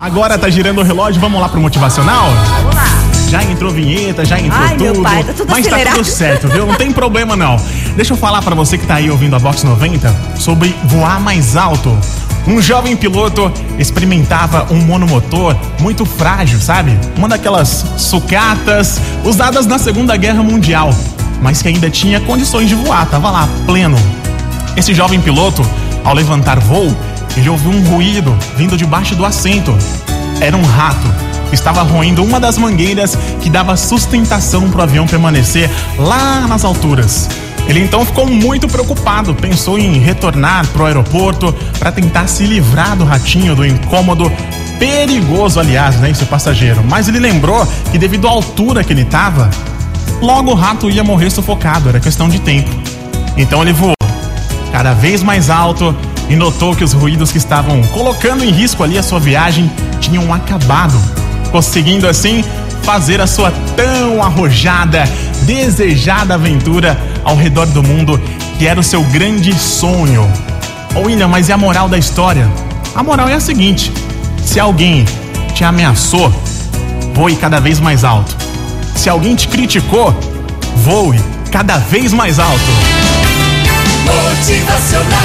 Agora tá girando o relógio, vamos lá pro motivacional? Vamos lá. Já entrou vinheta, já entrou Ai, tudo. meu pai, tá tudo mas tá acelerado. tudo certo, viu? Não tem problema não. Deixa eu falar pra você que tá aí ouvindo a Box 90 sobre voar mais alto. Um jovem piloto experimentava um monomotor muito frágil, sabe? Uma daquelas sucatas usadas na Segunda Guerra Mundial, mas que ainda tinha condições de voar, tava lá, pleno. Esse jovem piloto, ao levantar voo, ele ouviu um ruído vindo debaixo do assento. Era um rato estava roendo uma das mangueiras que dava sustentação para o avião permanecer lá nas alturas. Ele então ficou muito preocupado, pensou em retornar para o aeroporto para tentar se livrar do ratinho, do incômodo perigoso, aliás, né, esse passageiro. Mas ele lembrou que devido à altura que ele estava, logo o rato ia morrer sufocado, era questão de tempo. Então ele voou cada vez mais alto e notou que os ruídos que estavam colocando em risco ali a sua viagem tinham acabado, conseguindo assim fazer a sua tão arrojada, desejada aventura ao redor do mundo, que era o seu grande sonho. Ô William, mas e a moral da história? A moral é a seguinte: se alguém te ameaçou, voe cada vez mais alto. Se alguém te criticou, voe cada vez mais alto. Motivacional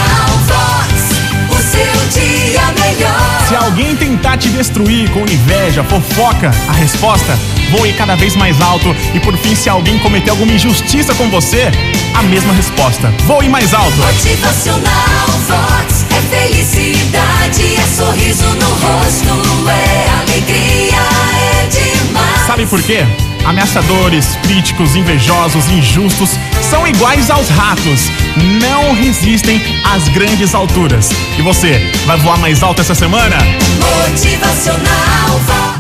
alguém tentar te destruir com inveja, fofoca, a resposta voe cada vez mais alto. E por fim, se alguém cometer alguma injustiça com você, a mesma resposta. Voe mais alto. Motivacional Vox é felicidade, é sorriso no rosto, é alegria, é demais. Sabe por quê? Ameaçadores, críticos, invejosos, injustos são iguais aos ratos. Não resistem às grandes alturas. E você, vai voar mais alto essa semana? Motivacional